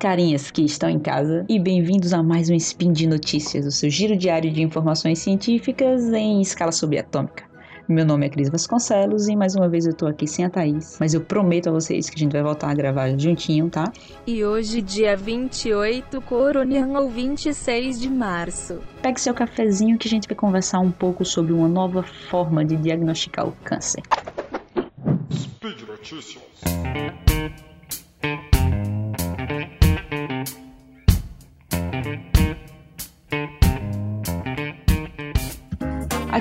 carinhas que estão em casa e bem-vindos a mais um Spin de Notícias, o seu giro diário de informações científicas em escala subatômica. Meu nome é Cris Vasconcelos e mais uma vez eu tô aqui sem a Thaís, mas eu prometo a vocês que a gente vai voltar a gravar juntinho, tá? E hoje, dia 28, Coronian ou 26 de março. Pegue seu cafezinho que a gente vai conversar um pouco sobre uma nova forma de diagnosticar o câncer. Speed Notícias.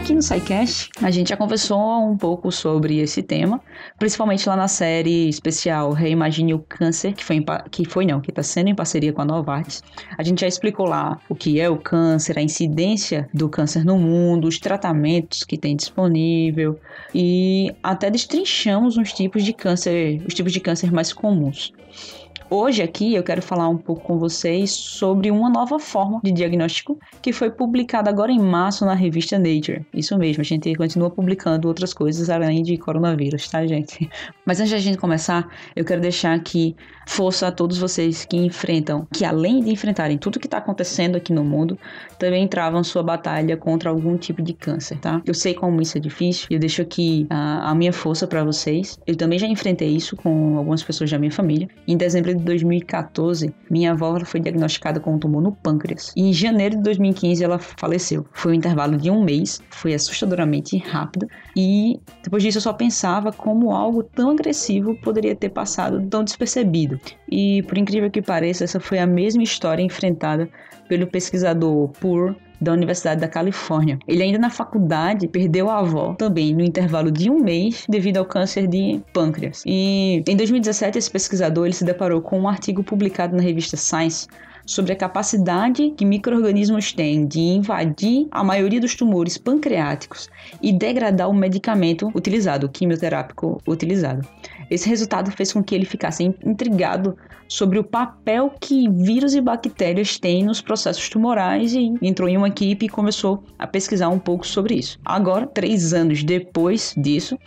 Aqui no SciCast, a gente já conversou um pouco sobre esse tema, principalmente lá na série especial Reimagine o Câncer, que foi, que foi não, que está sendo em parceria com a Novartis. A gente já explicou lá o que é o câncer, a incidência do câncer no mundo, os tratamentos que tem disponível e até destrinchamos uns tipos de câncer, os tipos de câncer mais comuns. Hoje aqui eu quero falar um pouco com vocês sobre uma nova forma de diagnóstico que foi publicada agora em março na revista Nature. Isso mesmo, a gente continua publicando outras coisas além de coronavírus, tá, gente? Mas antes de a gente começar, eu quero deixar aqui força a todos vocês que enfrentam, que além de enfrentarem tudo que está acontecendo aqui no mundo, também travam sua batalha contra algum tipo de câncer, tá? Eu sei como isso é difícil, eu deixo aqui a, a minha força para vocês. Eu também já enfrentei isso com algumas pessoas da minha família. Em dezembro de 2014, minha avó foi diagnosticada com um tumor no pâncreas. E em janeiro de 2015 ela faleceu. Foi um intervalo de um mês, foi assustadoramente rápido. E depois disso eu só pensava como algo tão agressivo poderia ter passado tão despercebido. E por incrível que pareça, essa foi a mesma história enfrentada pelo pesquisador Pur da Universidade da Califórnia. Ele ainda na faculdade perdeu a avó também no intervalo de um mês devido ao câncer de pâncreas. E em 2017 esse pesquisador ele se deparou com um artigo publicado na revista Science sobre a capacidade que microorganismos têm de invadir a maioria dos tumores pancreáticos e degradar o medicamento utilizado, o quimioterápico utilizado. Esse resultado fez com que ele ficasse intrigado sobre o papel que vírus e bactérias têm nos processos tumorais e entrou em uma equipe e começou a pesquisar um pouco sobre isso. Agora, três anos depois disso,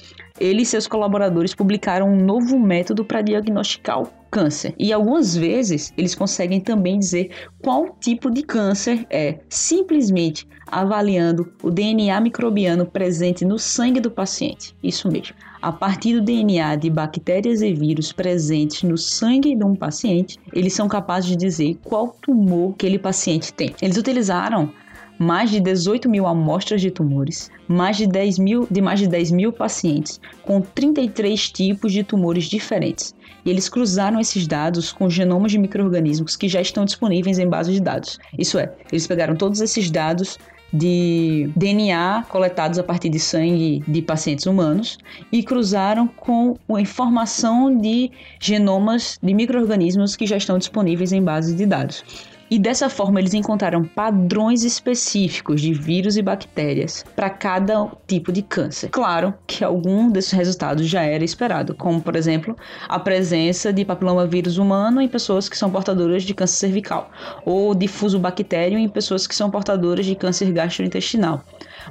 ele e seus colaboradores publicaram um novo método para diagnosticar o câncer. E algumas vezes eles conseguem também dizer qual tipo de câncer é, simplesmente avaliando o DNA microbiano presente no sangue do paciente. Isso mesmo. A partir do DNA de bactérias e vírus presentes no sangue de um paciente, eles são capazes de dizer qual tumor aquele paciente tem. Eles utilizaram mais de 18 mil amostras de tumores, mais de 10 mil, de mais de 10 mil pacientes, com 33 tipos de tumores diferentes. E eles cruzaram esses dados com genomas de micro-organismos que já estão disponíveis em bases de dados. Isso é, eles pegaram todos esses dados de DNA coletados a partir de sangue de pacientes humanos e cruzaram com a informação de genomas de micro-organismos que já estão disponíveis em bases de dados. E dessa forma eles encontraram padrões específicos de vírus e bactérias para cada tipo de câncer. Claro que algum desses resultados já era esperado, como por exemplo a presença de papilomavírus humano em pessoas que são portadoras de câncer cervical, ou difuso bactério em pessoas que são portadoras de câncer gastrointestinal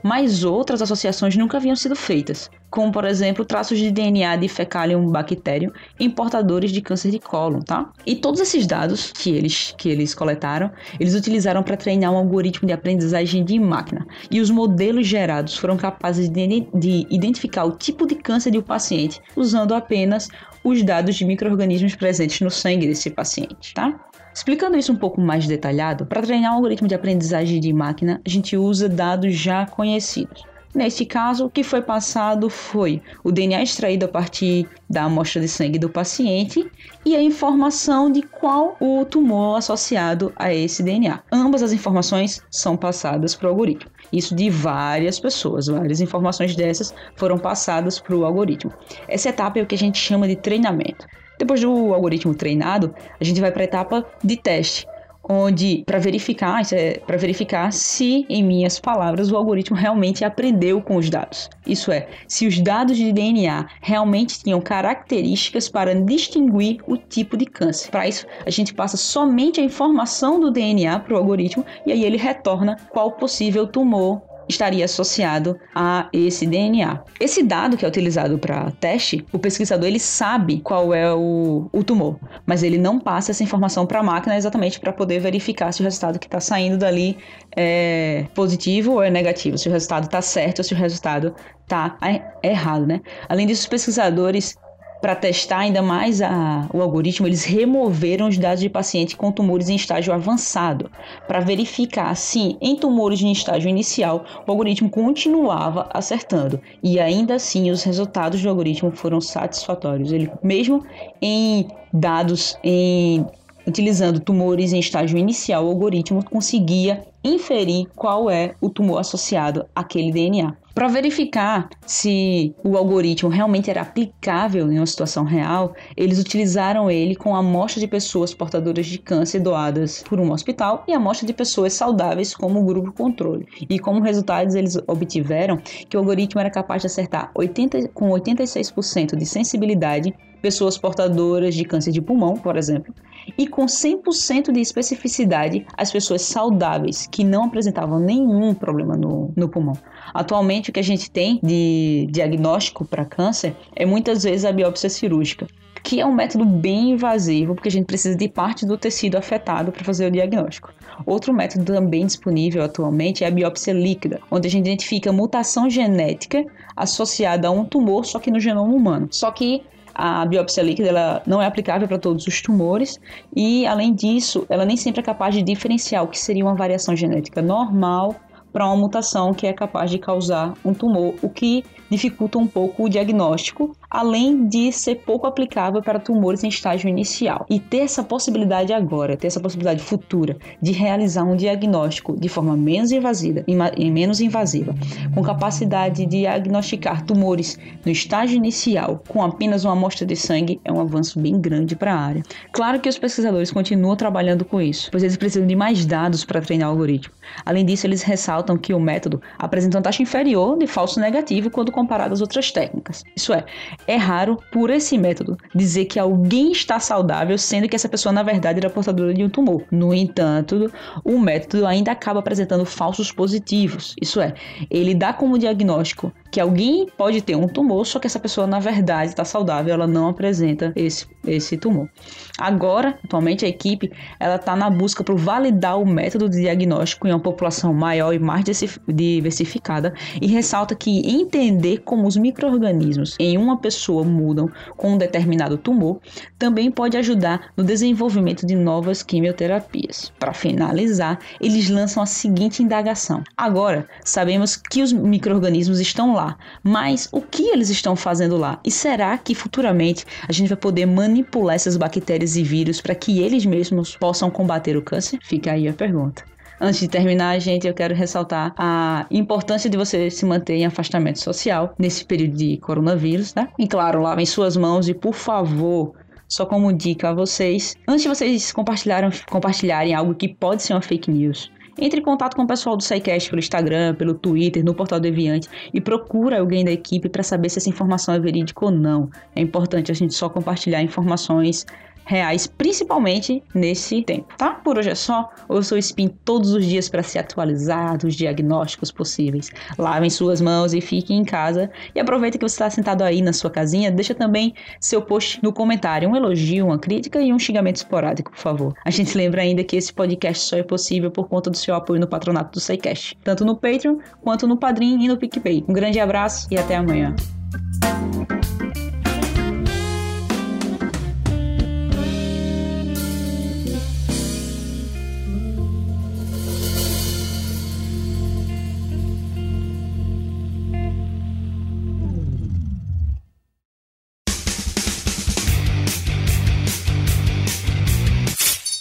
mas outras associações nunca haviam sido feitas, como por exemplo traços de DNA de fecalium bactério em portadores de câncer de cólon, tá? E todos esses dados que eles, que eles coletaram, eles utilizaram para treinar um algoritmo de aprendizagem de máquina, e os modelos gerados foram capazes de, de identificar o tipo de câncer de um paciente usando apenas os dados de micro-organismos presentes no sangue desse paciente, tá? Explicando isso um pouco mais detalhado, para treinar um algoritmo de aprendizagem de máquina, a gente usa dados já conhecidos. Neste caso, o que foi passado foi o DNA extraído a partir da amostra de sangue do paciente e a informação de qual o tumor associado a esse DNA. Ambas as informações são passadas para o algoritmo. Isso de várias pessoas, várias informações dessas foram passadas para o algoritmo. Essa etapa é o que a gente chama de treinamento. Depois do algoritmo treinado, a gente vai para a etapa de teste, onde para verificar, é, para verificar se, em minhas palavras, o algoritmo realmente aprendeu com os dados. Isso é, se os dados de DNA realmente tinham características para distinguir o tipo de câncer. Para isso, a gente passa somente a informação do DNA para o algoritmo e aí ele retorna qual possível tumor estaria associado a esse DNA. Esse dado que é utilizado para teste, o pesquisador ele sabe qual é o, o tumor, mas ele não passa essa informação para a máquina exatamente para poder verificar se o resultado que está saindo dali é positivo ou é negativo, se o resultado está certo ou se o resultado está errado, né? Além disso, os pesquisadores para testar ainda mais a, o algoritmo, eles removeram os dados de paciente com tumores em estágio avançado, para verificar se em tumores em estágio inicial o algoritmo continuava acertando. E ainda assim os resultados do algoritmo foram satisfatórios. Ele mesmo em dados em utilizando tumores em estágio inicial, o algoritmo conseguia inferir qual é o tumor associado àquele DNA. Para verificar se o algoritmo realmente era aplicável em uma situação real, eles utilizaram ele com a amostra de pessoas portadoras de câncer doadas por um hospital e a amostra de pessoas saudáveis como grupo controle. E como resultados eles obtiveram que o algoritmo era capaz de acertar 80, com 86% de sensibilidade pessoas portadoras de câncer de pulmão, por exemplo, e com 100% de especificidade as pessoas saudáveis que não apresentavam nenhum problema no, no pulmão. Atualmente, o que a gente tem de diagnóstico para câncer é muitas vezes a biópsia cirúrgica, que é um método bem invasivo, porque a gente precisa de parte do tecido afetado para fazer o diagnóstico. Outro método também disponível atualmente é a biópsia líquida, onde a gente identifica mutação genética associada a um tumor, só que no genoma humano. Só que a biópsia líquida ela não é aplicável para todos os tumores e, além disso, ela nem sempre é capaz de diferenciar o que seria uma variação genética normal para uma mutação que é capaz de causar um tumor, o que dificulta um pouco o diagnóstico, além de ser pouco aplicável para tumores em estágio inicial. E ter essa possibilidade agora, ter essa possibilidade futura de realizar um diagnóstico de forma menos invasiva e menos invasiva, com capacidade de diagnosticar tumores no estágio inicial com apenas uma amostra de sangue é um avanço bem grande para a área. Claro que os pesquisadores continuam trabalhando com isso, pois eles precisam de mais dados para treinar o algoritmo. Além disso, eles ressaltam que o método apresenta uma taxa inferior de falso negativo quando comparado às outras técnicas. Isso é, é raro, por esse método, dizer que alguém está saudável, sendo que essa pessoa, na verdade, era portadora de um tumor. No entanto, o método ainda acaba apresentando falsos positivos. Isso é, ele dá como diagnóstico que alguém pode ter um tumor, só que essa pessoa, na verdade, está saudável, ela não apresenta esse, esse tumor. Agora, atualmente, a equipe ela está na busca por validar o método de diagnóstico em uma população maior e mais diversificada e ressalta que entender como os micro-organismos em uma pessoa mudam com um determinado tumor também pode ajudar no desenvolvimento de novas quimioterapias. Para finalizar, eles lançam a seguinte indagação: agora sabemos que os micro-organismos estão lá, mas o que eles estão fazendo lá? E será que futuramente a gente vai poder manipular essas bactérias e vírus para que eles mesmos possam combater o câncer? Fica aí a pergunta. Antes de terminar, gente, eu quero ressaltar a importância de você se manter em afastamento social nesse período de coronavírus, né? E claro, lavem suas mãos e, por favor, só como dica a vocês, antes de vocês compartilharem algo que pode ser uma fake news, entre em contato com o pessoal do SciCast pelo Instagram, pelo Twitter, no portal Deviante e procura alguém da equipe para saber se essa informação é verídica ou não. É importante a gente só compartilhar informações reais, principalmente nesse tempo, tá? Por hoje é só. Eu sou Spin todos os dias para se atualizar dos diagnósticos possíveis. Lavem suas mãos e fiquem em casa. E aproveita que você está sentado aí na sua casinha, deixa também seu post no comentário, um elogio, uma crítica e um xingamento esporádico, por favor. A gente lembra ainda que esse podcast só é possível por conta do seu apoio no patronato do SciCast, tanto no Patreon quanto no Padrim e no PicPay. Um grande abraço e até amanhã.